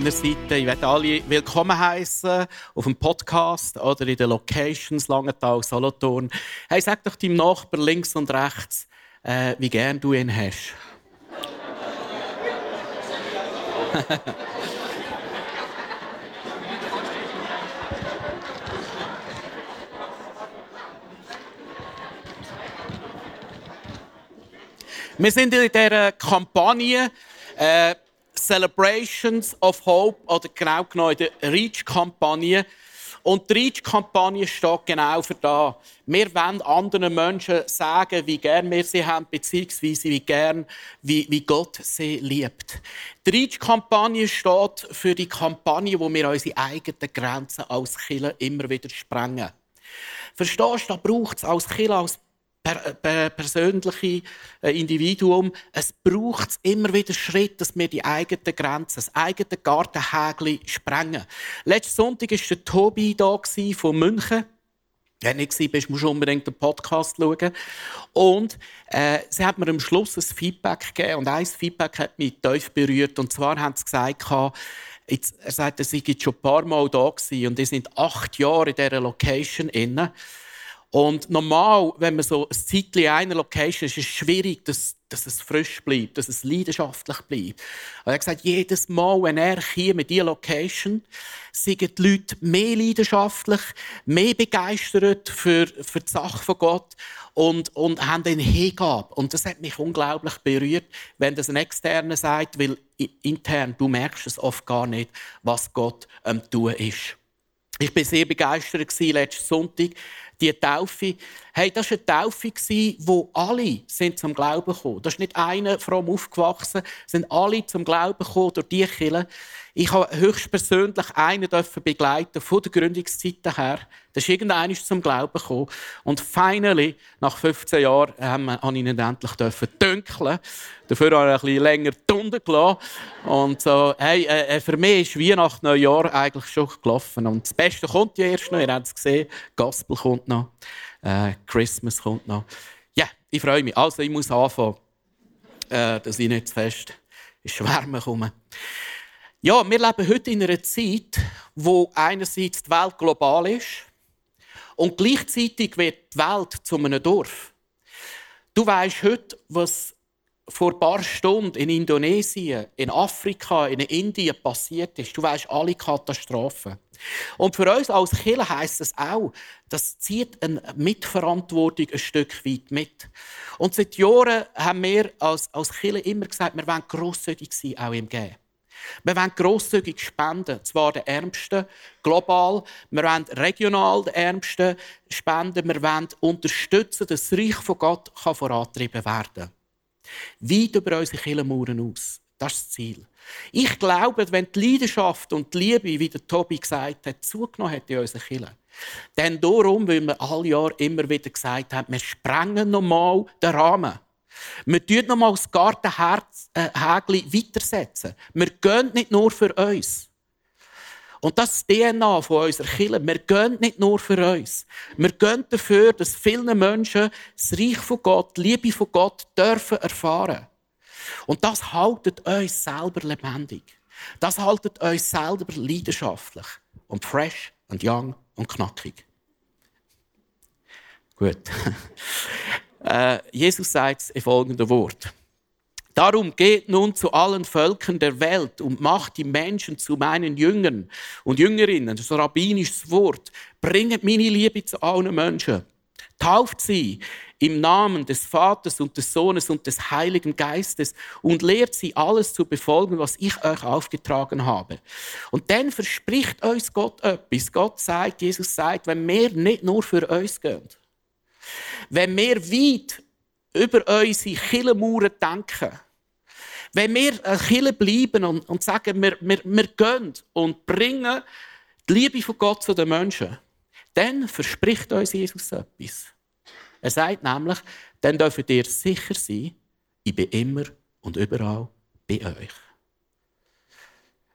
Meiner Seite. Ich werde alle willkommen heißen auf dem Podcast oder in den Locations Langenthal, Solothurn. Hey, sag doch deinem Nachbar links und rechts, äh, wie gern du ihn hast. Wir sind in dieser Kampagne äh, Celebrations of Hope oder genau genommen in der REACH-Kampagne. Und die REACH-Kampagne steht genau für das. Wir wollen anderen Menschen sagen, wie gern wir sie haben, beziehungsweise wie gern, wie, wie Gott sie liebt. Die REACH-Kampagne steht für die Kampagne, wo wir unsere eigenen Grenzen als Killer immer wieder sprengen. Verstehst du, da braucht es als Killer, als per, per, persönliche äh, Individuum. Es braucht immer wieder Schritt, dass wir die eigenen Grenzen, das eigene Gartenhägli sprengen. Letzten Sonntag war der Tobi da von München. Wenn du nicht bist, musst du unbedingt den Podcast schauen. Und äh, sie hat mir am Schluss ein Feedback gegeben. Und ein Feedback hat mich tief berührt. Und zwar haben sie gesagt, jetzt, er sagt, er sei schon ein paar Mal da gewesen. Und die sind acht Jahre in dieser Location inne. Und normal, wenn man so ein Zeitchen in einer Location ist, ist es schwierig, dass, dass es frisch bleibt, dass es leidenschaftlich bleibt. Und er hat gesagt, jedes Mal, wenn er hier mit dieser Location, sind die Leute mehr leidenschaftlich, mehr begeistert für, für die Sache von Gott und, und haben eine Hingabe. Und das hat mich unglaublich berührt, wenn das ein Externer sagt, weil intern, du merkst es oft gar nicht, was Gott am Tun ist. Ich war sehr begeistert letzten Sonntag die Taufe, hey, das war eine Taufe, wo alle sind zum Glauben gekommen. Das ist nicht einer fromm aufgewachsen, sind alle zum Glauben gekommen durch die Kirche. Ich habe höchstpersönlich einen begleiten von der Gründungszeit her. Da ist irgendeiner zum Glauben gekommen. Und finally, nach 15 Jahren, haben wir, ihn endlich dünkeln. Dafür habe ich ein bisschen länger Tunden gelassen. Und so, hey, äh, äh, für mich ist Weihnachten, Neujahr eigentlich schon gelaufen. Und das Beste kommt ja erst noch. Ihr habt es gesehen. Gospel kommt noch. Äh, Christmas kommt noch. Ja, yeah, ich freue mich. Also, ich muss anfangen, äh, dass ich nicht zu fest ins Schwärmen komme. Ja, wir leben heute in einer Zeit, wo einerseits die Welt global ist und gleichzeitig wird die Welt zu einem Dorf. Du weißt heute, was vor ein paar Stunden in Indonesien, in Afrika, in Indien passiert ist. Du weißt alle Katastrophen. Und für uns als Kirche heisst es auch, das zieht eine Mitverantwortung ein Stück weit mit. Und seit Jahren haben wir als, als Kirche immer gesagt, wir wollen grosszügig sein, auch im Geben. Wir wollen grosszügig spenden, zwar den Ärmsten, global. Wir wollen regional den Ärmsten spenden. Wir wollen unterstützen, dass das Reich von Gott vorantrieben werden kann. Weit über unsere Kirchenmauern aus. Das ist das Ziel. Ich glaube, wenn die Leidenschaft und die Liebe, wie der Tobi gesagt hat, zugenommen hat in unseren Kirchen, dann darum, weil wir alle Jahre immer wieder gesagt haben, wir sprengen nochmal den Rahmen. Wir tun nochmal das Gartenhägli äh, weitersetzen. Wir gehen nicht nur für uns. Und das ist die DNA von unserer Kirche. Wir gehen nicht nur für uns. Wir gehen dafür, dass viele Menschen das Reich von Gott, die Liebe von Gott dürfen erfahren. Und das haltet uns selber lebendig. Das haltet uns selber leidenschaftlich und fresh und young und knackig. Gut. Äh, Jesus sagt es in folgendem Wort. Darum geht nun zu allen Völkern der Welt und macht die Menschen zu meinen Jüngern und Jüngerinnen. Das ist ein rabbinisches Wort. Bringt meine Liebe zu allen Menschen. Tauft sie im Namen des Vaters und des Sohnes und des Heiligen Geistes und lehrt sie alles zu befolgen, was ich euch aufgetragen habe. Und dann verspricht uns Gott etwas. Gott sagt, Jesus sagt, wenn wir nicht nur für uns gehen, wenn wir weit über unsere Killenmauern denken, wenn wir ein Kille bleiben und, und sagen, wir, wir, wir gehen und bringen die Liebe von Gott zu den Menschen, dann verspricht uns Jesus etwas. Er sagt nämlich, dann dürft ihr sicher sein, ich bin immer und überall bei euch.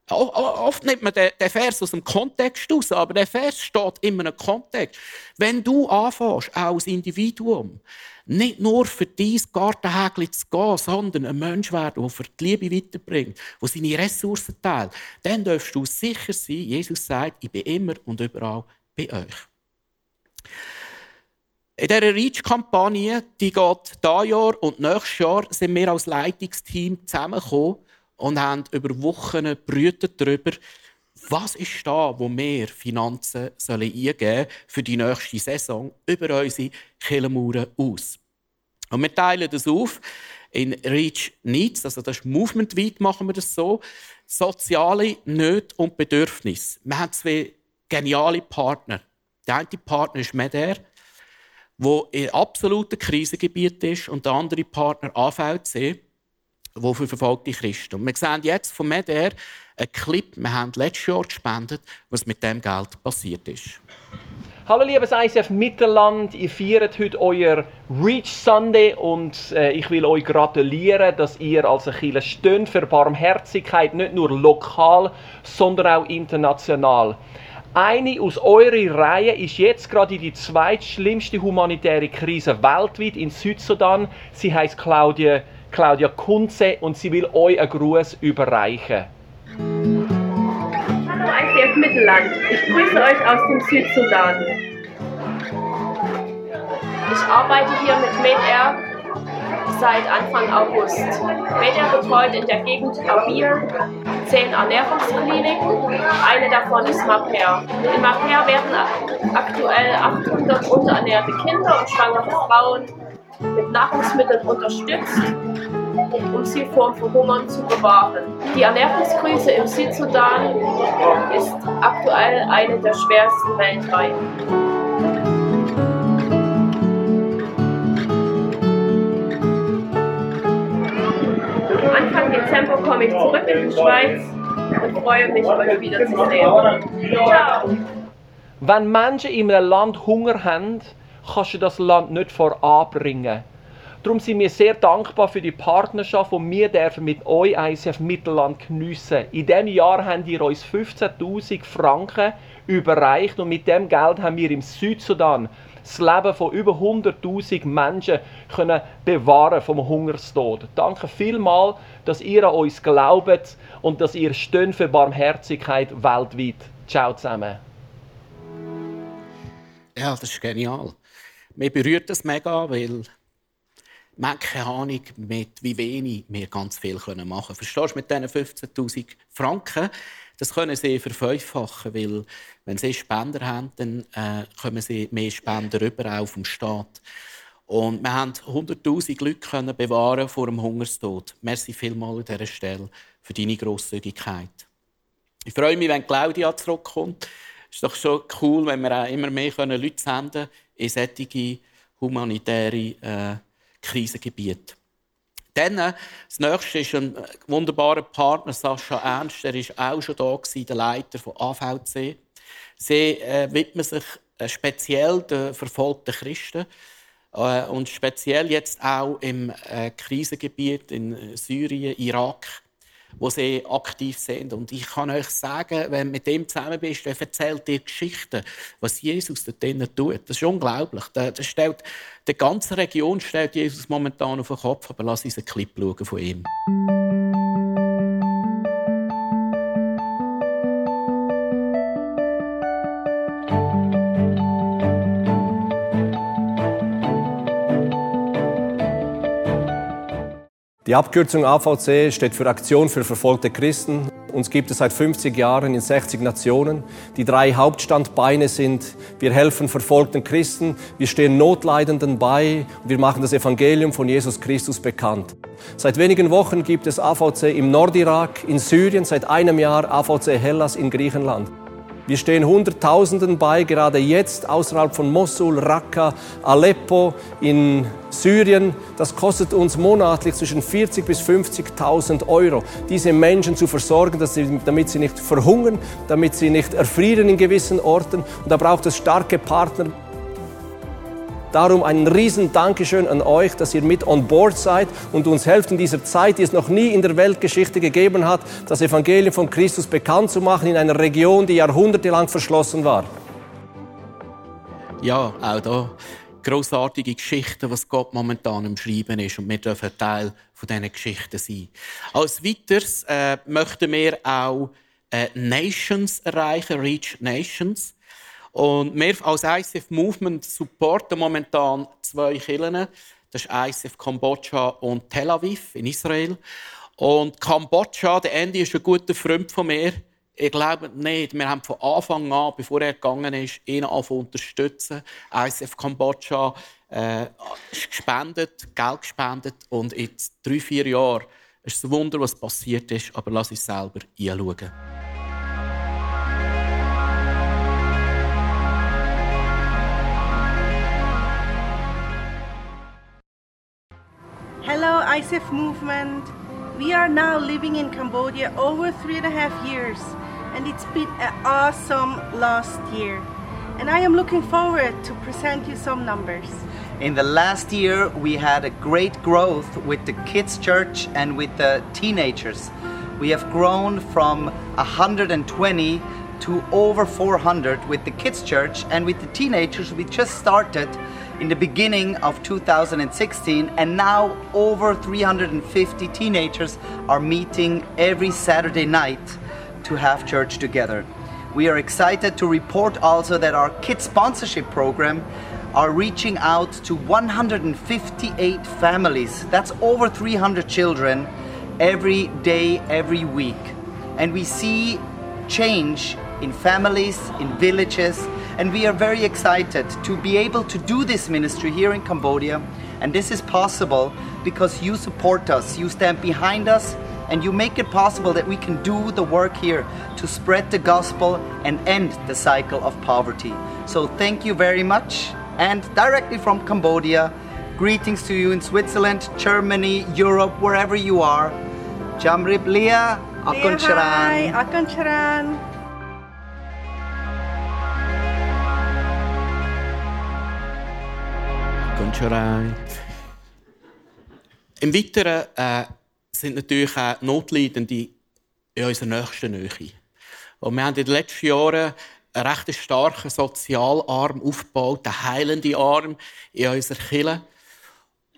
Oft nimmt man den Vers aus dem Kontext aus, aber der Vers steht in einem Kontext. Wenn du anfängst, auch als Individuum, nicht nur für dein Gartenhägel zu gehen, sondern ein Mensch werden, der für die Liebe weiterbringt, der seine Ressourcen teilt, dann darfst du sicher sein, Jesus sagt, ich bin immer und überall bei euch. In dieser Reach-Kampagne, die geht dieses Jahr und nächstes Jahr, sind wir als Leitungsteam zusammengekommen und haben über Wochen brütet darüber, was ist da, wo wir Finanzen sollen eingeben für die nächste Saison über unsere Killenmauern aus. Und wir teilen das auf in Reach Needs, also das ist movementweit machen wir das so, soziale Nöte und Bedürfnisse. Wir haben zwei geniale Partner. Der eine Partner ist Meder, der in absoluten Krisengebiet ist, und der andere Partner AVC, der für verfolgte Christen. Und wir sehen jetzt von Meder einen Clip, wir haben letztes Jahr gespendet, was mit dem Geld passiert ist. Hallo liebes ICF Mittelland, ihr feiert heute euer Reach Sunday und äh, ich will euch gratulieren, dass ihr als Achille steht für Barmherzigkeit, nicht nur lokal, sondern auch international. Eine aus eurer Reihe ist jetzt gerade die zweitschlimmste humanitäre Krise weltweit in Südsudan. Sie heißt Claudia, Claudia Kunze und sie will euch einen Gruß überreichen. Hallo ICF Mittelland, ich grüße euch aus dem Südsudan. Ich arbeite hier mit MedAir seit Anfang August. MedAir betreut in der Gegend Abir zehn Ernährungskliniken. Eine davon ist Maper. In Maper werden aktuell 800 unterernährte Kinder und schwangere Frauen mit Nahrungsmitteln unterstützt, um sie vor Verhungern zu bewahren. Die Ernährungskrise im Südsudan ist aktuell eine der schwersten weltweit. Anfang Dezember komme ich zurück in die Schweiz und freue mich, euch wiederzusehen. Ciao! Wenn Menschen in einem Land Hunger haben, kannst du das Land nicht voranbringen. Darum sind wir sehr dankbar für die Partnerschaft, die wir dürfen mit euch ICF Mittelland geniessen. In diesem Jahr haben ihr uns 15.000 Franken überreicht und mit dem Geld haben wir im Südsudan das Leben von über 100.000 Menschen können bewahren vom Hungerstod. Danke vielmals, dass ihr an uns glaubt und dass ihr für Barmherzigkeit weltweit. Ciao zusammen. Ja, das ist genial. Mir berührt das mega, weil man keine Ahnung, mit wie wenig wir ganz viel machen können. Verstehst du, mit diesen 15'000 Franken, das können sie verfünffachen, weil wenn sie Spender haben, dann äh, kommen sie mehr Spender rüber auf dem Staat. Und wir haben 100'000 Leute bewahren vor dem Hungerstod. Merci vielmals an dieser Stelle für deine Grosszügigkeit. Ich freue mich, wenn Claudia zurückkommt. Es ist doch schon cool, wenn wir auch immer mehr Leute senden können in solche humanitäre äh, Krisengebiete. Dann, äh, das nächste ist ein wunderbarer Partner, Sascha Ernst. Er war auch schon da, der Leiter von AVC. Sie äh, widmen sich äh, speziell den verfolgten Christen äh, und speziell jetzt auch im äh, Krisengebiet in Syrien, Irak wo sie aktiv sind. Und ich kann euch sagen, wenn du mit dem zusammen bist, der erzählt dir Geschichten, was Jesus dort drinnen tut. Das ist unglaublich. Das stellt, die ganze Region stellt Jesus momentan auf den Kopf, aber lass uns einen Clip schauen von ihm. Die Abkürzung AVC steht für Aktion für verfolgte Christen Uns gibt es seit 50 Jahren in 60 Nationen. Die drei Hauptstandbeine sind, wir helfen verfolgten Christen, wir stehen Notleidenden bei und wir machen das Evangelium von Jesus Christus bekannt. Seit wenigen Wochen gibt es AVC im Nordirak, in Syrien, seit einem Jahr AVC Hellas in Griechenland. Wir stehen Hunderttausenden bei, gerade jetzt außerhalb von Mosul, Raqqa, Aleppo in Syrien. Das kostet uns monatlich zwischen 40 bis 50.000 Euro, diese Menschen zu versorgen, sie, damit sie nicht verhungern, damit sie nicht erfrieren in gewissen Orten. Und da braucht es starke Partner. Darum ein riesen Dankeschön an euch, dass ihr mit on board seid und uns helft in dieser Zeit, die es noch nie in der Weltgeschichte gegeben hat, das Evangelium von Christus bekannt zu machen in einer Region, die jahrhundertelang verschlossen war. Ja, auch da großartige Geschichten, was Gott momentan im Schreiben ist und wir dürfen Teil von diesen Geschichten sein. Als weiteres äh, möchten wir auch äh, Nations erreichen, Reach Nations. Und wir als ICF Movement supporten momentan zwei Kirchen. Das ist ICF Kambodscha und Tel Aviv in Israel. Und Kambodscha, der Andy ist ein guter Freund von mir. Ich glaube nicht. Wir haben von Anfang an, bevor er gegangen ist, ihn angefangen unterstützen. ICF Kambodscha äh, gespendet, Geld gespendet. Und in drei, vier Jahren ist es ein Wunder, was passiert ist. Aber lass uns selber anschauen. ISIF movement. We are now living in Cambodia over three and a half years, and it's been an awesome last year. And I am looking forward to present you some numbers. In the last year, we had a great growth with the kids' church and with the teenagers. We have grown from 120 to over 400 with the kids' church, and with the teenagers, we just started in the beginning of 2016, and now over 350 teenagers are meeting every Saturday night to have church together. We are excited to report also that our kids sponsorship program are reaching out to 158 families. That's over 300 children every day, every week. And we see change in families, in villages, and we are very excited to be able to do this ministry here in Cambodia. And this is possible because you support us, you stand behind us, and you make it possible that we can do the work here to spread the gospel and end the cycle of poverty. So thank you very much. And directly from Cambodia, greetings to you in Switzerland, Germany, Europe, wherever you are. Jamrip Lia, Akon Charan. Goncherei. Im Weiteren äh, sind natürlich auch Notleidende in unserer nächsten Nähe. Und wir haben in den letzten Jahren einen recht starken Sozialarm aufgebaut, einen heilenden Arm in unserer Kirche.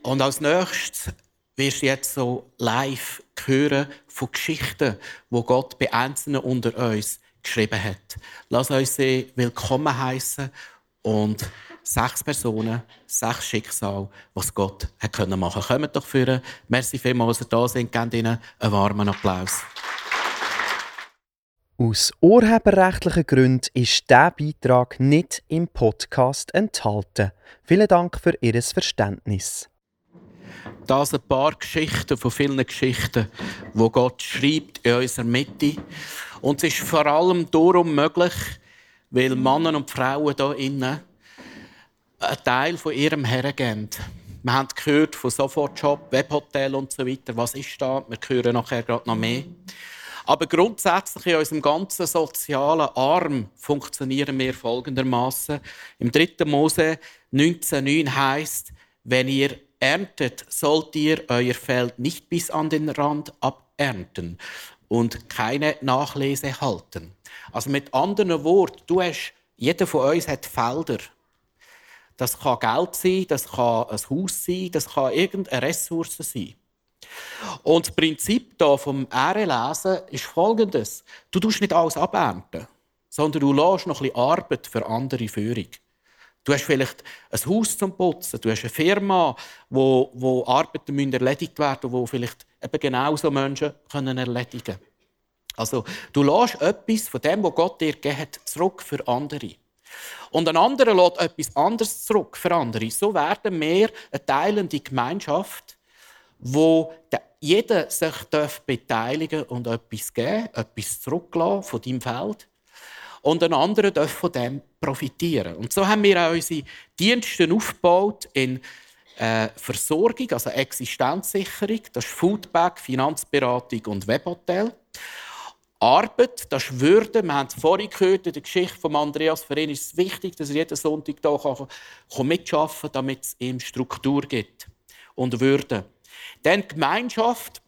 Und als nächstes wirst du jetzt so live hören von Geschichten, wo Gott bei Einzelnen unter uns geschrieben hat. Lass uns sie willkommen heißen und sechs Personen, sechs Schicksale, was Gott hat können machen. Kommt doch führen. Merci vielmals, dass ihr da sind. Gebt ihnen einen warmen Applaus. Aus urheberrechtlichen Gründen ist dieser Beitrag nicht im Podcast enthalten. Vielen Dank für Ihr Verständnis. Das ein paar Geschichten von vielen Geschichten, wo Gott schreibt in unserer Mitte. Und es ist vor allem darum möglich, weil Männer und Frauen hier innen einen Teil von ihrem Herren geben. Wir haben gehört von Sofortjob, Webhotel und so weiter. Was ist da? Wir hören nachher gerade noch mehr. Aber grundsätzlich in unserem ganzen sozialen Arm funktionieren wir folgendermaßen. Im 3. Mose 19,9 heißt, wenn ihr erntet, sollt ihr euer Feld nicht bis an den Rand abernten und keine Nachlese halten. Also mit anderen Worten, du hast, jeder von uns hat Felder. Das kann Geld sein, das kann ein Haus sein, das kann irgendeine Ressource sein. Und das Prinzip hier vom Ehrenlesen ist folgendes. Du tust nicht alles abernten, sondern du lässt noch ein bisschen Arbeit für andere Führung. Du hast vielleicht ein Haus zum Putzen, du hast eine Firma, wo, wo Arbeiten erledigt werden müssen, wo vielleicht eben genau so Menschen können erledigen können. Also, du lässt etwas von dem, was Gott dir gegeben hat, zurück für andere. Und ein anderer lässt etwas anderes zurück für andere. So werden wir eine teilende Gemeinschaft, wo jeder sich beteiligen und etwas geben, etwas zurücklassen von deinem Feld. Und ein anderer darf von dem profitieren. Und so haben wir auch unsere Dienste aufgebaut in äh, Versorgung, also Existenzsicherung, das ist Foodback, Finanzberatung und Webhotel. Arbeit, das ist Würde. Wir haben es vorhin gehört in der Geschichte von Andreas. Für ihn ist es wichtig, dass er jeden Sonntag hier mitarbeiten kann, damit es ihm Struktur gibt und Würde. Dann Gemeinschaft.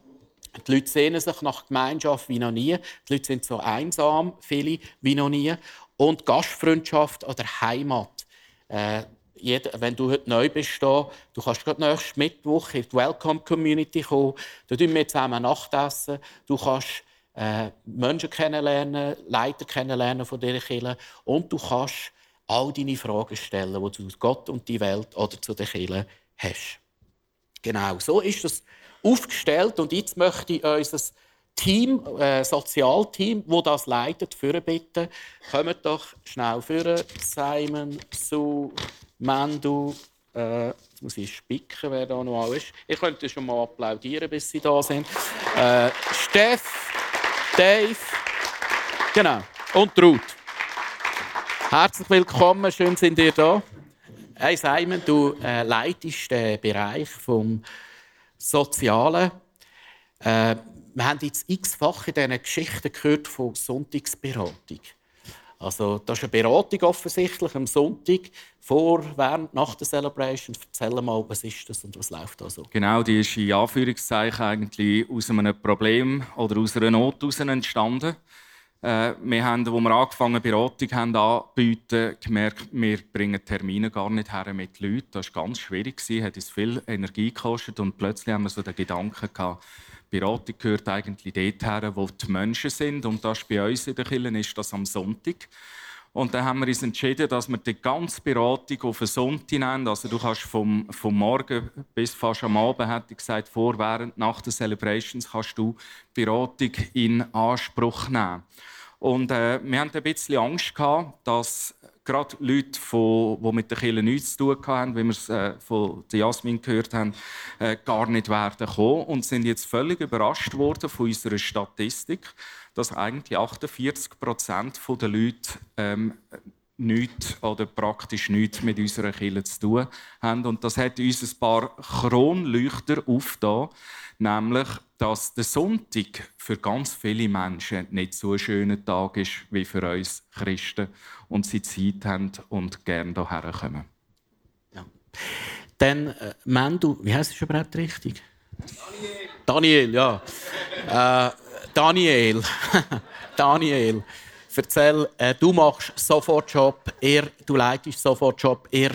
Die Leute sehnen sich nach Gemeinschaft wie noch nie. Die Leute sind so einsam, viele wie noch nie. Und Gastfreundschaft oder Heimat. Äh, jeder, wenn du heute neu bist, da, du kannst gerade nächsten Mittwoch in die Welcome Community kommen. Da tun wir zusammen Nachtessen. Du kannst äh, Menschen kennenlernen, Leiter kennenlernen von dieser Kirche und du kannst all deine Fragen stellen, die du zu Gott und die Welt oder zu der Kirche hast. Genau, so ist das aufgestellt und jetzt möchte ich unser Team, äh, Sozialteam, wo das leitet, führen bitten. Kommt doch schnell führen. Simon, Sue, Mandu, äh, muss ich spicken, wer da noch ist. Ich könnte schon mal applaudieren, bis sie da sind. Äh, Steff, Dave, genau, und Ruth. Herzlich willkommen, schön sind ihr da. Hey Simon, du äh, leitest den Bereich vom Sozialen. Äh, wir haben jetzt x-fach in diesen Geschichten gehört von Sonntagsberatung. Also, das ist eine Beratung offensichtlich am Sonntag, vor, während, nach der Celebration. Erzähl mal, was ist das und was läuft da so? Genau, die ist in Anführungszeichen eigentlich aus einem Problem oder aus einer Not entstanden. Äh, wir haben, als wir angefangen Beratung haben anbieten, gemerkt, wir bringen Termine gar nicht her mit Leuten. Das war ganz schwierig, hat uns viel Energie gekostet und plötzlich haben wir so den Gedanken gehabt, Beratung gehört eigentlich dort her, wo die Menschen sind. Und das bei uns in der Kirche ist das am Sonntag. Und dann haben wir uns entschieden, dass wir die ganze Beratung auf einen Sonntag nehmen. Also du kannst vom, vom Morgen bis fast am Abend, hätte ich gesagt, vor, während, nach den Celebrations, kannst du Beratung in Anspruch nehmen. Und äh, wir hatten ein bisschen Angst gehabt, dass gerade Leute, die mit der Kirche nichts zu tun haben, wie wir es äh, von Jasmin gehört haben, äh, gar nicht werden kommen und sind jetzt völlig überrascht worden von unserer Statistik, dass eigentlich 48 Prozent der Leute ähm, nichts oder praktisch nichts mit unserer Kirche zu tun haben. Und das hat uns ein paar Kronleuchter aufgetan, nämlich, dass der Sonntag für ganz viele Menschen nicht so ein schöner Tag ist wie für uns Christen und sie Zeit haben und gerne hierher kommen. Ja. Dann, äh, Mendu, wie heißt es überhaupt richtig? Daniel. Daniel, ja. äh, Daniel. Daniel. Erzähl, äh, du machst Sofortjob, er, du leitest Sofortjob, ihr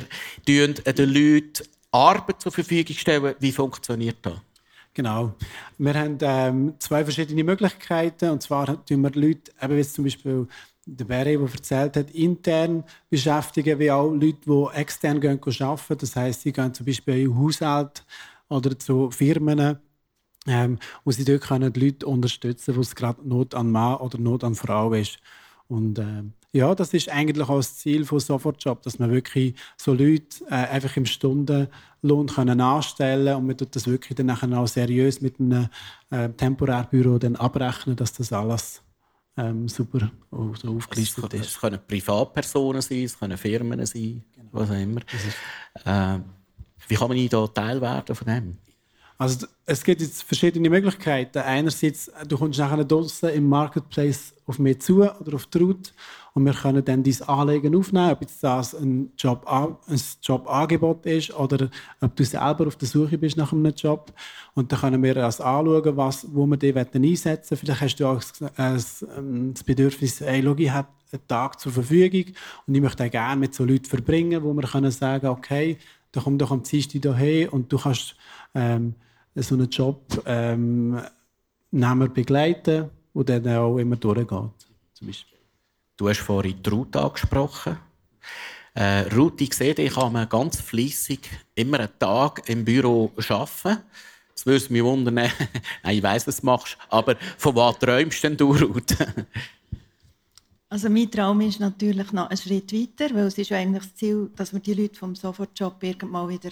tun den Leuten Arbeit zur Verfügung stellen. Wie funktioniert das? Genau. Wir haben ähm, zwei verschiedene Möglichkeiten. Und zwar tun wir Leute, eben wie zum Beispiel der Barry, der erzählt hat, intern beschäftigen, wie auch Leute, die extern gehen, arbeiten. Das heisst, sie gehen zum Beispiel in Haushalt oder zu Firmen, ähm, wo sie dort können die Leute unterstützen, wo es gerade Not an Mann oder Not an Frau ist. Und äh, ja, das ist eigentlich auch das Ziel von Sofortjob, dass man wirklich so Leute äh, einfach im Stundenlohn können anstellen und man tut das wirklich dann nachher auch seriös mit einem äh, Temporärbüro dann abrechnen, dass das alles ähm, super so aufgelistet es, ist. Es können Privatpersonen sein, es können Firmen sein, genau. was auch immer. Äh, wie kann man da Teil werden von dem? Also es gibt jetzt verschiedene Möglichkeiten. Einerseits, du kommst nachher draußen im Marketplace auf mich zu oder auf die Route und wir können dann dein Anliegen aufnehmen, ob jetzt das ein, Job, ein Jobangebot ist oder ob du selber auf der Suche bist nach einem Job. Und dann können wir das anschauen, was, wo wir dich einsetzen wollen. Vielleicht hast du auch das Bedürfnis, hey, schau, ich habe einen Tag zur Verfügung und ich möchte gerne mit so Leuten verbringen, wo wir können sagen, okay, dann komm doch am Dienstag hierher und du kannst ähm, so einen Job ähm, begleiten, der dann auch immer durchgeht. Zum Beispiel. Du hast vorhin die Ruth angesprochen. Äh, Ruth, ich sehe, ich kann man ganz fließig immer einen Tag im Büro arbeiten. Das würde mich wundern. Nein, ich weiss, was du machst. Aber von was träumst denn du, Ruth? Also mein Traum ist natürlich noch einen Schritt weiter, weil es ist eigentlich das Ziel, dass wir die Leute vom Sofortjob irgendwann wieder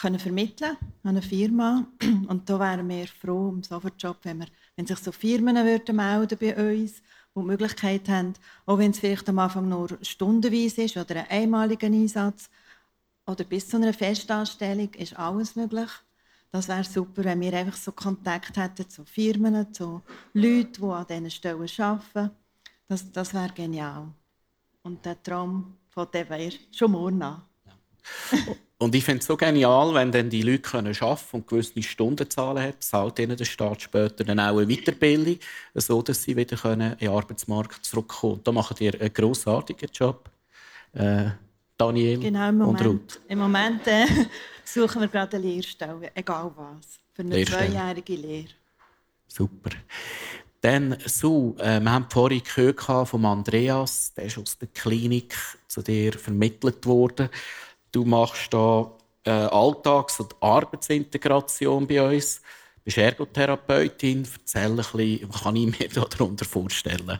können vermitteln an eine Firma. Und da wären wir froh im Sofortjob, wenn, wir, wenn sich so Firmen würden melden bei uns, die die Möglichkeit haben, auch wenn es vielleicht am Anfang nur stundenweise ist oder ein einmaliger Einsatz oder bis zu einer Festanstellung, ist alles möglich. Das wäre super, wenn wir einfach so Kontakt hätten zu Firmen, zu Leuten, die an diesen Stellen arbeiten das, das wäre genial. Und der Traum von dem wäre schon morgen an. Und ich finde es so genial, wenn dann die Leute können arbeiten und gewisse Stundenzahlen haben, zahlt ihnen der Staat später dann auch eine Weiterbildung, so dass sie wieder können in den Arbeitsmarkt zurückkommen können. Da macht ihr einen grossartigen Job, äh, Daniel genau, im Moment, und Ruth. Im Moment äh, suchen wir gerade eine Lehrstelle, egal was, für eine zweijährige Lehre. Super. Dann so, äh, wir haben vorhin gehört von Andreas, der ist aus der Klinik zu dir vermittelt worden. Du machst da äh, Alltags- und Arbeitsintegration bei uns. Du bist Ergotherapeutin. Erzähl ein bisschen, was kann ich mir darunter vorstellen?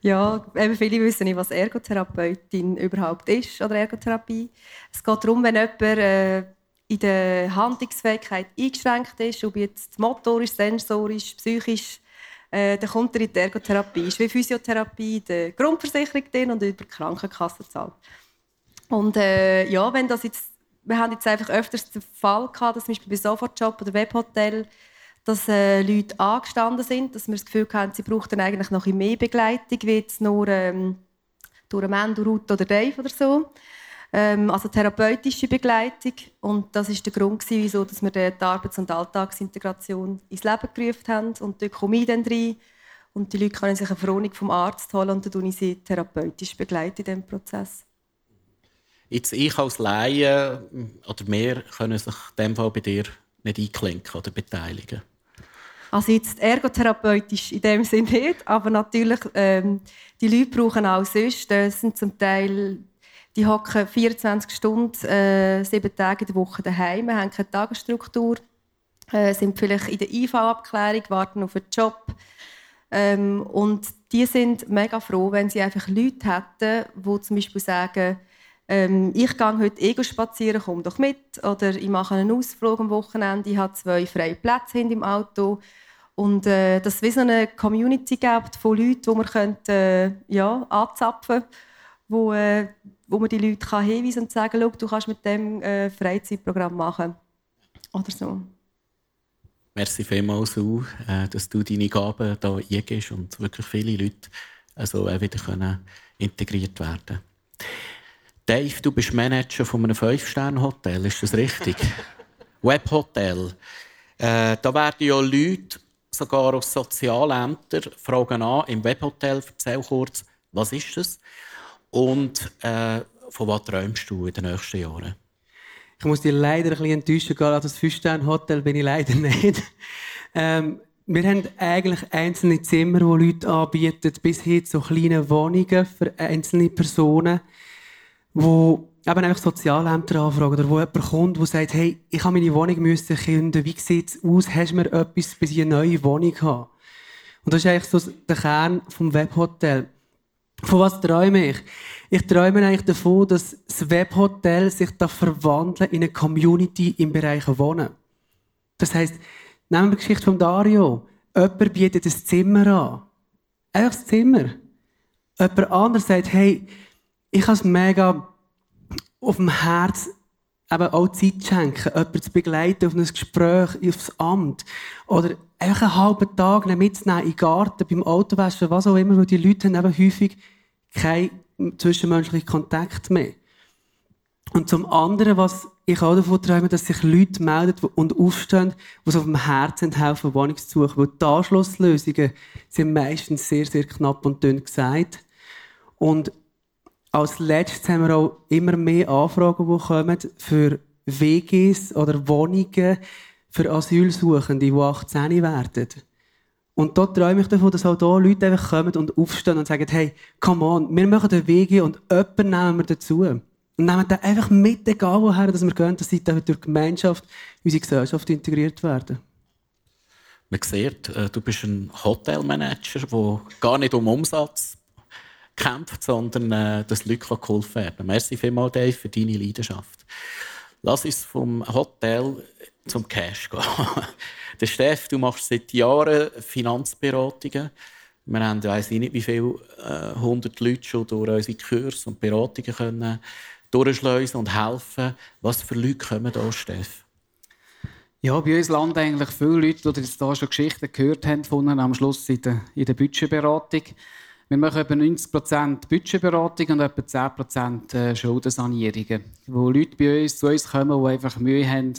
Ja, viele wissen nicht, was Ergotherapeutin überhaupt ist oder Ergotherapie. Es geht darum, wenn jemand äh, in der Handlungsfähigkeit eingeschränkt ist, ob jetzt motorisch, sensorisch, psychisch, äh, dann kommt er in die Ergotherapie. Es ist wie Physiotherapie, die Grundversicherung drin und über die Krankenkasse zahlt. Und äh, ja, wenn das jetzt, wir haben jetzt einfach öfters den Fall gehabt, dass zum Beispiel bei Sofortjob oder Webhotel, dass äh, Leute angestanden sind, dass wir das Gefühl haben, sie brauchten eigentlich noch mehr Begleitung, wie jetzt nur ähm, durch Amanda, Ruth oder Dave oder so. Ähm, also therapeutische Begleitung. Und das ist der Grund, wieso dass wir die Arbeits- und Alltagsintegration ins Leben gerufen haben. Und dort komme ich dann rein. Und die Leute können sich eine Verordnung vom Arzt holen und dann sie therapeutisch begleiten in diesem Prozess. Jetzt ich als Laie oder mehr können sich in dem Fall bei dir nicht einklinken oder beteiligen? Also jetzt ergotherapeutisch in dem Sinne nicht, aber natürlich ähm, die Leute brauchen auch sonst. Das sind zum Teil die hocken 24 Stunden, äh, sieben Tage in der Woche daheim, haben keine Tagesstruktur, äh, sind vielleicht in der IV-Abklärung, warten auf einen Job. Ähm, und die sind mega froh, wenn sie einfach Leute hätten, die zum Beispiel sagen, ähm, ich gehe heute Ego spazieren, komm doch mit. Oder ich mache einen Ausflug am Wochenende, ich habe zwei freie Plätze im Auto. Und äh, dass es so eine Community gibt von Leuten, die man könnte, äh, ja, anzapfen könnte, wo, äh, wo man die Leute kann hinweisen und sagen kann, du kannst mit dem äh, Freizeitprogramm machen. Oder so. Merci vielmals, auch, äh, dass du deine Gaben hier eingibst und wirklich viele Leute also, äh, wieder können integriert werden können. Dave, du bist Manager von einem Fünf-Sterne-Hotel, ist das richtig? Webhotel. Äh, da werden ja Leute, sogar aus Sozialämtern, fragen an, im Webhotel, erzähl kurz, was ist das? Und äh, von was träumst du in den nächsten Jahren? Ich muss dir leider ein bisschen enttäuschen, gerade das Fünf-Sterne-Hotel bin ich leider nicht. ähm, wir haben eigentlich einzelne Zimmer, die Leute anbieten, bis hin zu kleinen Wohnungen für einzelne Personen wo eben einfach Sozialämter anfragen oder wo jemand kommt, der sagt, hey, ich habe meine Wohnung müssen künden, wie sieht es aus, hast du mir etwas, bis ich eine neue Wohnung habe? Und das ist eigentlich so der Kern vom Webhotel. Von was träume ich? Ich träume eigentlich davon, dass das Webhotel sich da verwandelt in eine Community im Bereich Wohnen. Das heisst, nehmen wir die Geschichte von Dario. Jemand bietet ein Zimmer an. Einfach das Zimmer. Jemand anderes sagt, hey, ich habe es mega auf dem Herz, eben auch Zeit schenken, jemanden zu begleiten auf ein Gespräch, aufs Amt. Oder einfach einen halben Tag mitzunehmen in den Garten, beim Autowaschen, was auch immer, weil die Leute haben eben häufig keinen zwischenmenschlichen Kontakt mehr. Und zum anderen, was ich auch davon träume, dass sich Leute melden und aufstehen, die auf dem Herzen helfen, Wohnung zu suchen. Weil die Anschlusslösungen sind meistens sehr, sehr knapp und dünn gesagt. Und als letztes haben wir auch immer mehr Anfragen, die kommen für WGs oder Wohnungen für Asylsuchende, die 18 werden. Und dort träume ich davon, dass auch hier Leute einfach kommen und aufstehen und sagen, hey, come on, wir machen eine WG und jemanden nehmen wir dazu. und nehmen den einfach mit, egal woher dass wir gehen, dass sie durch die Gemeinschaft in unsere Gesellschaft integriert werden. Man sieht, äh, du bist ein Hotelmanager, der gar nicht um Umsatz kämpft, sondern äh, dass Leute geholfen werden. Merci vielmals, Dave, für deine Leidenschaft. Lass uns vom Hotel zum Cash gehen. Der Steff, du machst seit Jahren Finanzberatungen. Wir haben, weiß ich nicht, wie viele äh, hundert Leute schon durch unsere Kurse und Beratungen können durchschleusen und helfen. Was für Leute kommen da, Steff? Ja, bei uns landen eigentlich viele Leute, die jetzt hier schon Geschichten gehört haben von am Schluss in der, in der Budgetberatung. Wir machen etwa 90% Budgetberatung und etwa 10% äh, Schuldensanierungen. Wo Leute bei uns zu uns kommen, die einfach Mühe haben,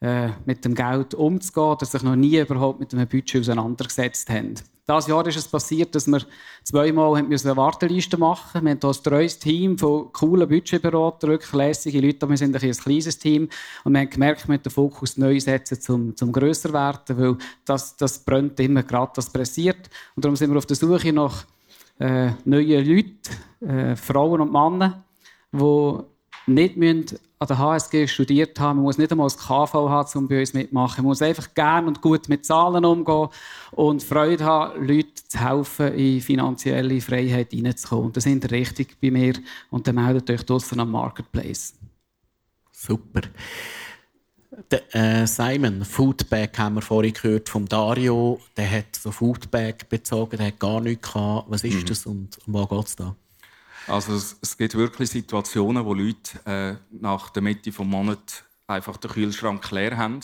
äh, mit dem Geld umzugehen, oder sich noch nie überhaupt mit einem Budget auseinandergesetzt haben. Dieses Jahr ist es passiert, dass wir zweimal eine Warteliste machen mussten. Wir haben hier ein treues Team von coolen Budgetberatern, wirklich lässige Leute. Wir sind ein, ein kleines Team. Und wir haben gemerkt, wir den Fokus neu setzen, zum, zum grösser werden, weil das, das brennt immer gerade, das pressiert. Und darum sind wir auf der Suche nach äh, neuen Leuten, äh, Frauen und Männer, die nicht müssen an der HSG studiert haben. Man muss nicht einmal das KV haben, um bei uns mitmachen. Man muss einfach gerne und gut mit Zahlen umgehen und Freude haben, Leuten zu helfen, in finanzielle Freiheit hineinzukommen. Und das sind richtig bei mir und dann meldet euch draussen am Marketplace. Super. Der, äh, Simon, Foodbag haben wir vorhin gehört vom Dario. Der hat so Foodbag bezogen, der hat gar nichts gehabt. Was ist mhm. das und um was geht es da? Also es, es, gibt wirklich Situationen, wo Leute äh, nach der Mitte des Monats einfach den Kühlschrank leer haben.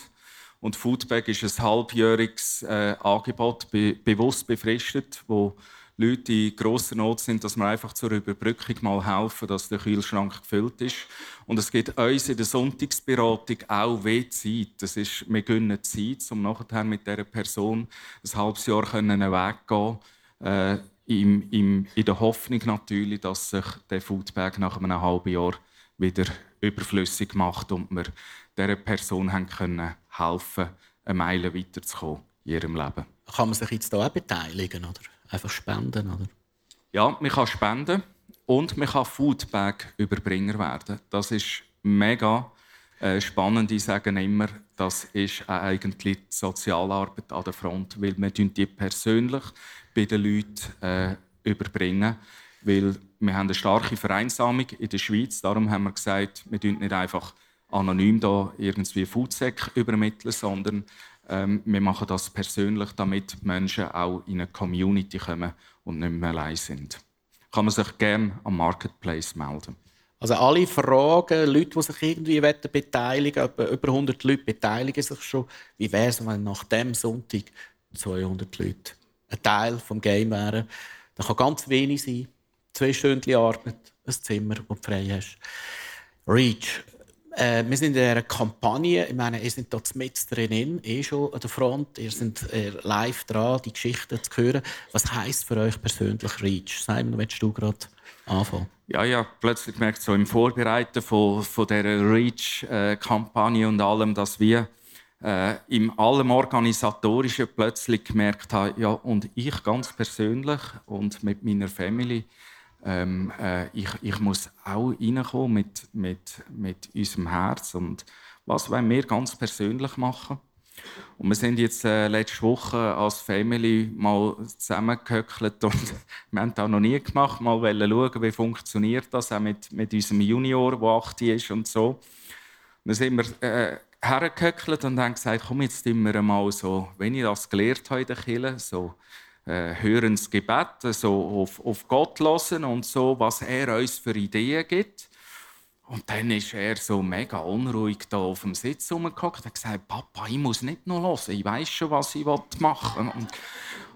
Und Foodbag ist ein halbjähriges äh, Angebot, be bewusst befristet, wo Leute in grosser Not sind, dass wir einfach zur Überbrückung mal helfen, dass der Kühlschrank gefüllt ist. Und es gibt uns in der Sonntagsberatung auch weh Zeit. Das ist, wir gönnen Zeit, um nachher mit dieser Person ein halbes Jahr einen Weg gehen äh, im, im, in der Hoffnung natürlich, dass sich der Foodbag nach einem halben Jahr wieder überflüssig macht und wir dieser Person haben können helfen eine Meile weiterzukommen in ihrem Leben. Kann man sich jetzt hier auch beteiligen oder einfach spenden? Oder? Ja, man kann spenden und man kann Foodbag-Überbringer werden. Das ist mega äh, spannend. Ich sage immer, das ist eigentlich die Sozialarbeit an der Front, weil wir die persönlich bei den Leuten äh, überbringen. Weil wir haben eine starke Vereinsamung in der Schweiz. Darum haben wir gesagt, wir dürfen nicht einfach anonym da irgendwie Foodsec übermitteln, sondern ähm, wir machen das persönlich, damit Menschen auch in eine Community kommen und nicht mehr allein sind. Kann man sich gerne am Marketplace melden. Also alle Fragen, Leute, die sich irgendwie beteiligen wollen, über 100 Leute beteiligen sich schon. Wie wäre es, wenn nach dem Sonntag 200 Leute ein Teil des Game wären. Das kann ganz wenig sein. Zwei Stunden Arbeit, ein Zimmer, das du frei hast. Reach. Äh, wir sind in einer Kampagne. Ich meine, ihr seid dort mit drin, eh schon an der Front. Ihr seid äh, live dran, die Geschichten zu hören. Was heisst für euch persönlich Reach? Simon, willst du gerade anfangen? Ja, ja, plötzlich gemerkt, so im Vorbereiten von, von dieser Reach-Kampagne äh, und allem, dass wir äh, in allem Organisatorischen plötzlich gemerkt habe, ja, und ich ganz persönlich und mit meiner Family, ähm, äh, ich, ich muss auch reinkommen mit, mit, mit unserem Herz und was wollen wir ganz persönlich machen. Und wir sind jetzt äh, letzte Woche als Family mal zusammengehöckelt und wir haben das noch nie gemacht, mal schauen, wie funktioniert das auch mit, mit unserem Junior, der 8 ist und so. Dann sind wir äh, hergehöckelt und haben gesagt, komm, jetzt tun wir mal so, wenn ich das gelernt habe in der Kirche, so äh, hören das Gebet, so auf, auf Gott hören und so, was er uns für Ideen gibt. Und dann ist er so mega unruhig da auf dem Sitz rumgehockt und hat gesagt, Papa, ich muss nicht noch hören, ich weiß schon, was ich machen will. Und,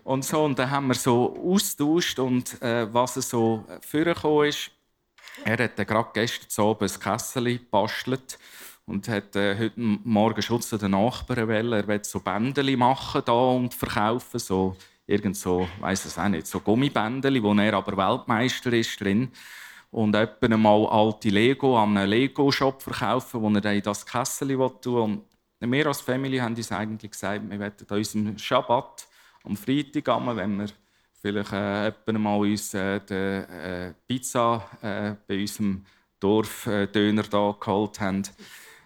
und so, und dann haben wir so austauscht und äh, was er so vorgekommen ist. Er hat gerade gestern Abend ein Kessel gebastelt und hat äh, heute Morgen Schutz zu den Nachbarn wollen. Er will so Bändeli machen da und verkaufen, so irgend so, weiß es auch nicht, so Gummibändeli, wo er aber Weltmeister ist drin. Und etwa mal alte Lego an einen Lego-Shop verkaufen, wo er dann in das Kessel tun Und wir als Familie haben uns eigentlich gesagt, wir wollen an unserem Schabbat am Freitag, wenn wir vielleicht äh, mal uns äh, die äh, Pizza äh, bei unserem Dorfdöner da geholt haben,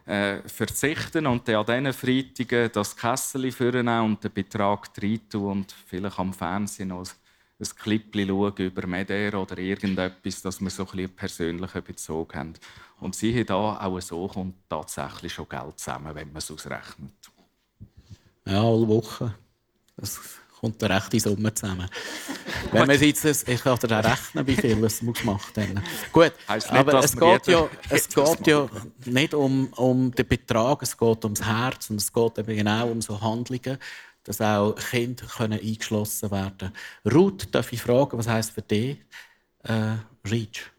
äh, verzichten und dann an diesen Freitagen das Kessel führen und den Betrag rein und vielleicht am Fernsehen noch ein Clip schauen über Meder oder irgendetwas, dass wir so ein einen persönlichen Bezug haben. Und siehe da, auch so kommt tatsächlich schon Geld zusammen, wenn man es ausrechnet. Ja, alle Wochen. Das kommt eine rechte Summe zusammen. Wenn man jetzt, ich kann dir rechnen, wie viel es gemacht hat. Gut, nicht, aber es geht, ja, es geht ja nicht um, um den Betrag, es geht ums Herz und es geht eben genau um so Handlungen, dass auch Kinder können eingeschlossen werden können. Ruth, darf ich fragen, was heisst für dich äh, Reach?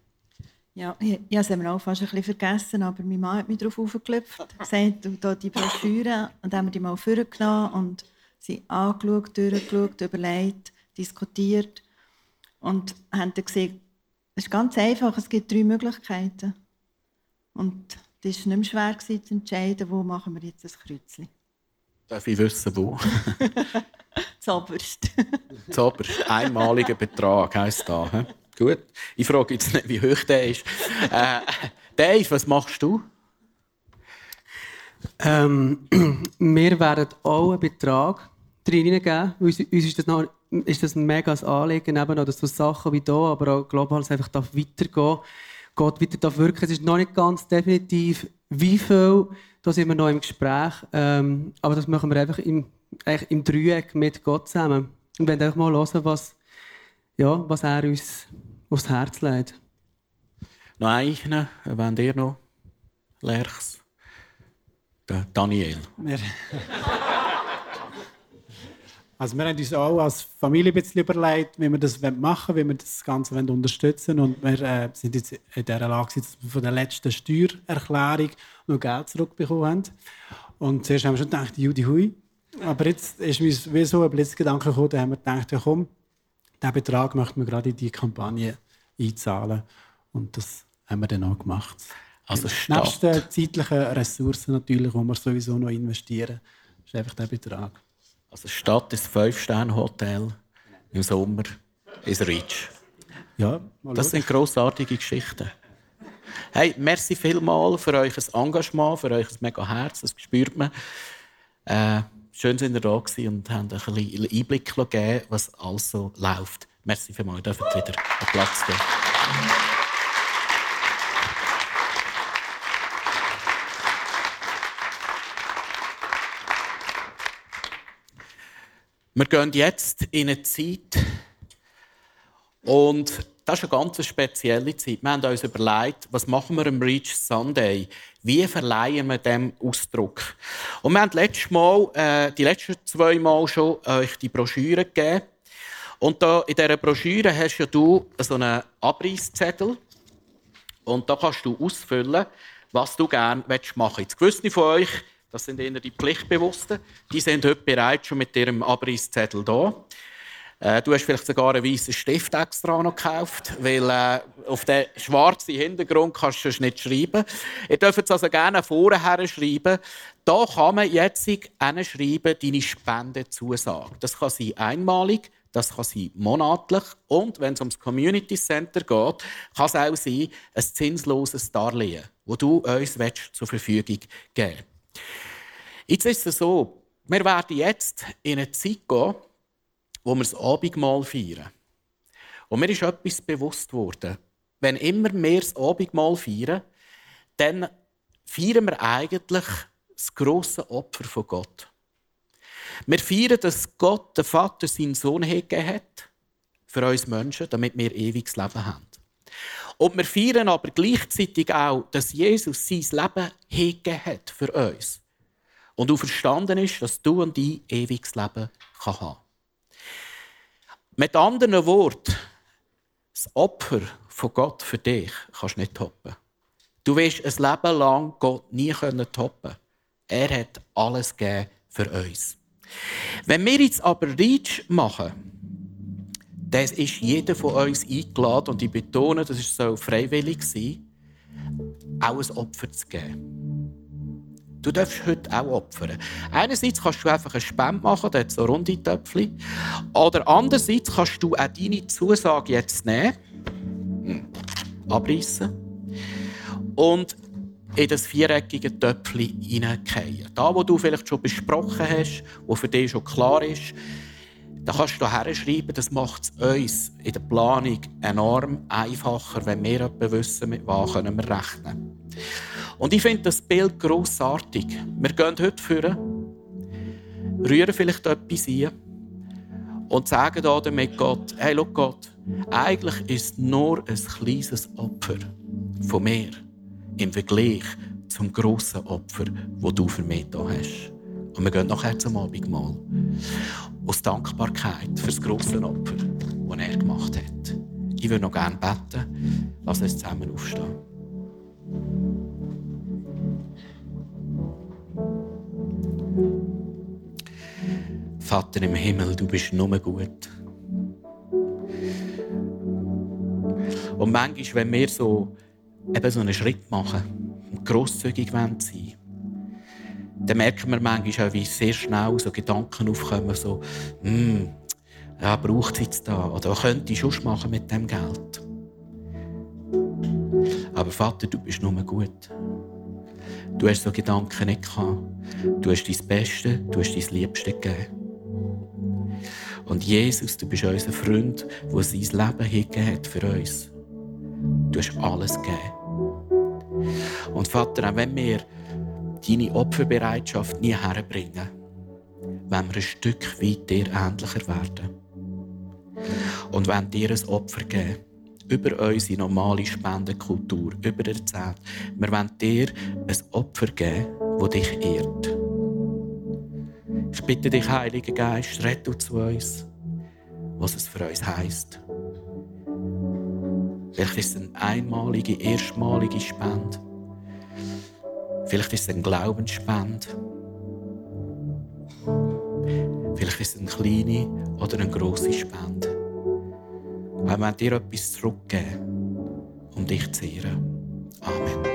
Ja, ich, ich habe es auch fast ein bisschen vergessen, aber mein Mann hat mich darauf aufgeklopft, gesagt, du die Broschüre, und dann haben wir die mal vorgenommen und sie angeschaut, durchgeschaut, überlegt, diskutiert und haben dann gesehen, es ist ganz einfach, es gibt drei Möglichkeiten. Und es war nicht mehr schwer zu entscheiden, wo machen wir jetzt ein Kreuzchen. Darf ich wissen, wo? Zoberst. Zoberst. Einmaliger Betrag heisst da. He? Gut. Ich frage jetzt nicht, wie hoch der ist. Äh, Dave, was machst du? Ähm, wir werden auch einen Betrag reingeben. Uns, uns ist, das noch, ist das ein mega Anliegen, eben noch, dass so Sachen wie hier, aber auch global einfach weitergehen Gott weiter darf wirken. Es ist noch nicht ganz definitiv, wie viel da sind wir noch im Gespräch. Ähm, aber das machen wir einfach im, eigentlich im Dreieck mit Gott zusammen. Und wenn einfach mal hören, was, ja, was er uns aufs Herz legt. Noch einen, wenn ihr noch, Lerchs. Der Daniel. Also wir haben uns auch als Familie ein bisschen überlegt, wie wir das machen wollen, wie wir das Ganze unterstützen wollen. Und wir äh, sind jetzt in der Lage, dass wir von der letzten Steuererklärung noch Geld zurückbekommen haben. Und zuerst haben wir schon gedacht, Judy Hui. Aber jetzt ist uns wie so ein Blitzgedanke gekommen, da haben wir gedacht, ja komm, diesen Betrag möchten wir gerade in die Kampagne einzahlen. Und das haben wir dann auch gemacht. Also Nebst den zeitlichen Ressourcen natürlich, die wir sowieso noch investieren, ist einfach der Betrag. Also Stadt ist Fünf-Sterne-Hotel, im Sommer ist Reach. Ja, das sind grossartige Geschichten. Hey, merci vielmals für euer Engagement, für euer mega Herz, das spürt man. Äh, schön, dass ihr da gewesen und habt ein bisschen Einblick gegeben, was alles so läuft. Merci vielmals, ihr dürft wieder Platz geben. Wir gehen jetzt in eine Zeit und das ist eine ganz spezielle Zeit. Wir haben uns überlegt, was machen wir am Reach Sunday? Wie verleihen wir dem Ausdruck? Und wir haben letztes Mal, äh, die letzten zwei Mal schon euch die Broschüre gegeben. Und da, in dieser Broschüre hast ja du so einen Abreißzettel. Und da kannst du ausfüllen, was du gerne machen willst. Jetzt gewisse von euch das sind eher die Pflichtbewussten. Die sind heute bereits schon mit ihrem Abreißzettel da. Äh, du hast vielleicht sogar einen weißen Stift extra noch gekauft, weil äh, auf den schwarzen Hintergrund kannst du es nicht schreiben. Ihr dürft es also gerne vorher schreiben. Da kann man jetzt schreiben, deine Spendenzusage. Das kann sein einmalig, das kann sein monatlich und wenn es ums Community Center geht, kann es auch sein ein zinsloses Darlehen, das du uns zur Verfügung geben willst. Jetzt ist es so, wir werden jetzt in eine Zeit gehen, wo wir das Abendmahl feiern. Und mir ist etwas bewusst worden. Wenn immer wir das Abendmahl feiern, dann feiern wir eigentlich das grosse Opfer von Gott. Wir feiern, dass Gott, der Vater, seinen Sohn gegeben hat für uns Menschen, damit wir ewiges Leben haben. Und wir feiern aber gleichzeitig auch, dass Jesus sein Leben gegeben hat für uns und du verstanden ist, dass du und ich ewiges Leben haben kann. Mit anderen Worten, das Opfer von Gott für dich kannst du nicht toppen. Du wirst ein Leben lang Gott nie toppen Er hat alles gegeben für uns. Wenn wir jetzt aber Reach machen, dann ist jeder von uns eingeladen, und ich betone, das soll freiwillig sein, auch ein Opfer zu geben. Du darfst heute auch opfern. Einerseits kannst du einfach eine Spende machen, hat so runde Töpfchen. Oder andererseits kannst du auch deine Zusage jetzt nehmen, hm, abreißen und in das viereckige Töpfchen hineingehen. Da, wo du vielleicht schon besprochen hast, wo für dich schon klar ist, da kannst du herschreiben, das macht es uns in der Planung enorm einfacher, wenn wir wissen, mit was können wir rechnen Und ich finde das Bild grossartig. Wir gehen heute führen, rühren vielleicht etwas ein und sagen da damit Gott, hey, schau Gott, eigentlich ist nur ein kleines Opfer von mir im Vergleich zum grossen Opfer, das du für mich da hast. Und wir gehen nachher zum Abendmahl. Aus Dankbarkeit für das grosse Opfer, das er gemacht hat. Ich würde noch gerne beten. Lass uns zusammen aufstehen. Vater im Himmel, du bist nur gut. Und manchmal, wenn wir so, eben so einen Schritt machen und grosszügig sein dann merken wir manchmal auch, wie sehr schnell so Gedanken aufkommen, so, hm, ja, braucht es jetzt da? Oder was könnte ich schon machen mit dem Geld? Aber Vater, du bist nur gut. Du hast so Gedanken nicht gehabt. Du hast dein Beste, du hast dein Liebste gegeben. Und Jesus, du bist unser Freund, der sein Leben hingegeben hat für uns. Du hast alles gegeben. Und Vater, auch wenn wir deine Opferbereitschaft nie herbringen, wenn wir ein Stück weit dir ähnlicher werden. Und wenn dir ein Opfer geben, über unsere normale Spendenkultur, über der Zeit, wir wollen dir ein Opfer geben, das dich ehrt. Ich bitte dich, Heiliger Geist, rette zu uns, was es für uns heisst. Vielleicht ist eine einmalige, erstmalige Spende. Vielleicht ist es ein Glaubensspende. Vielleicht ist es eine kleine oder eine grosse Spende. Aber wir dir etwas zurückgeben, um dich zu ehren. Amen.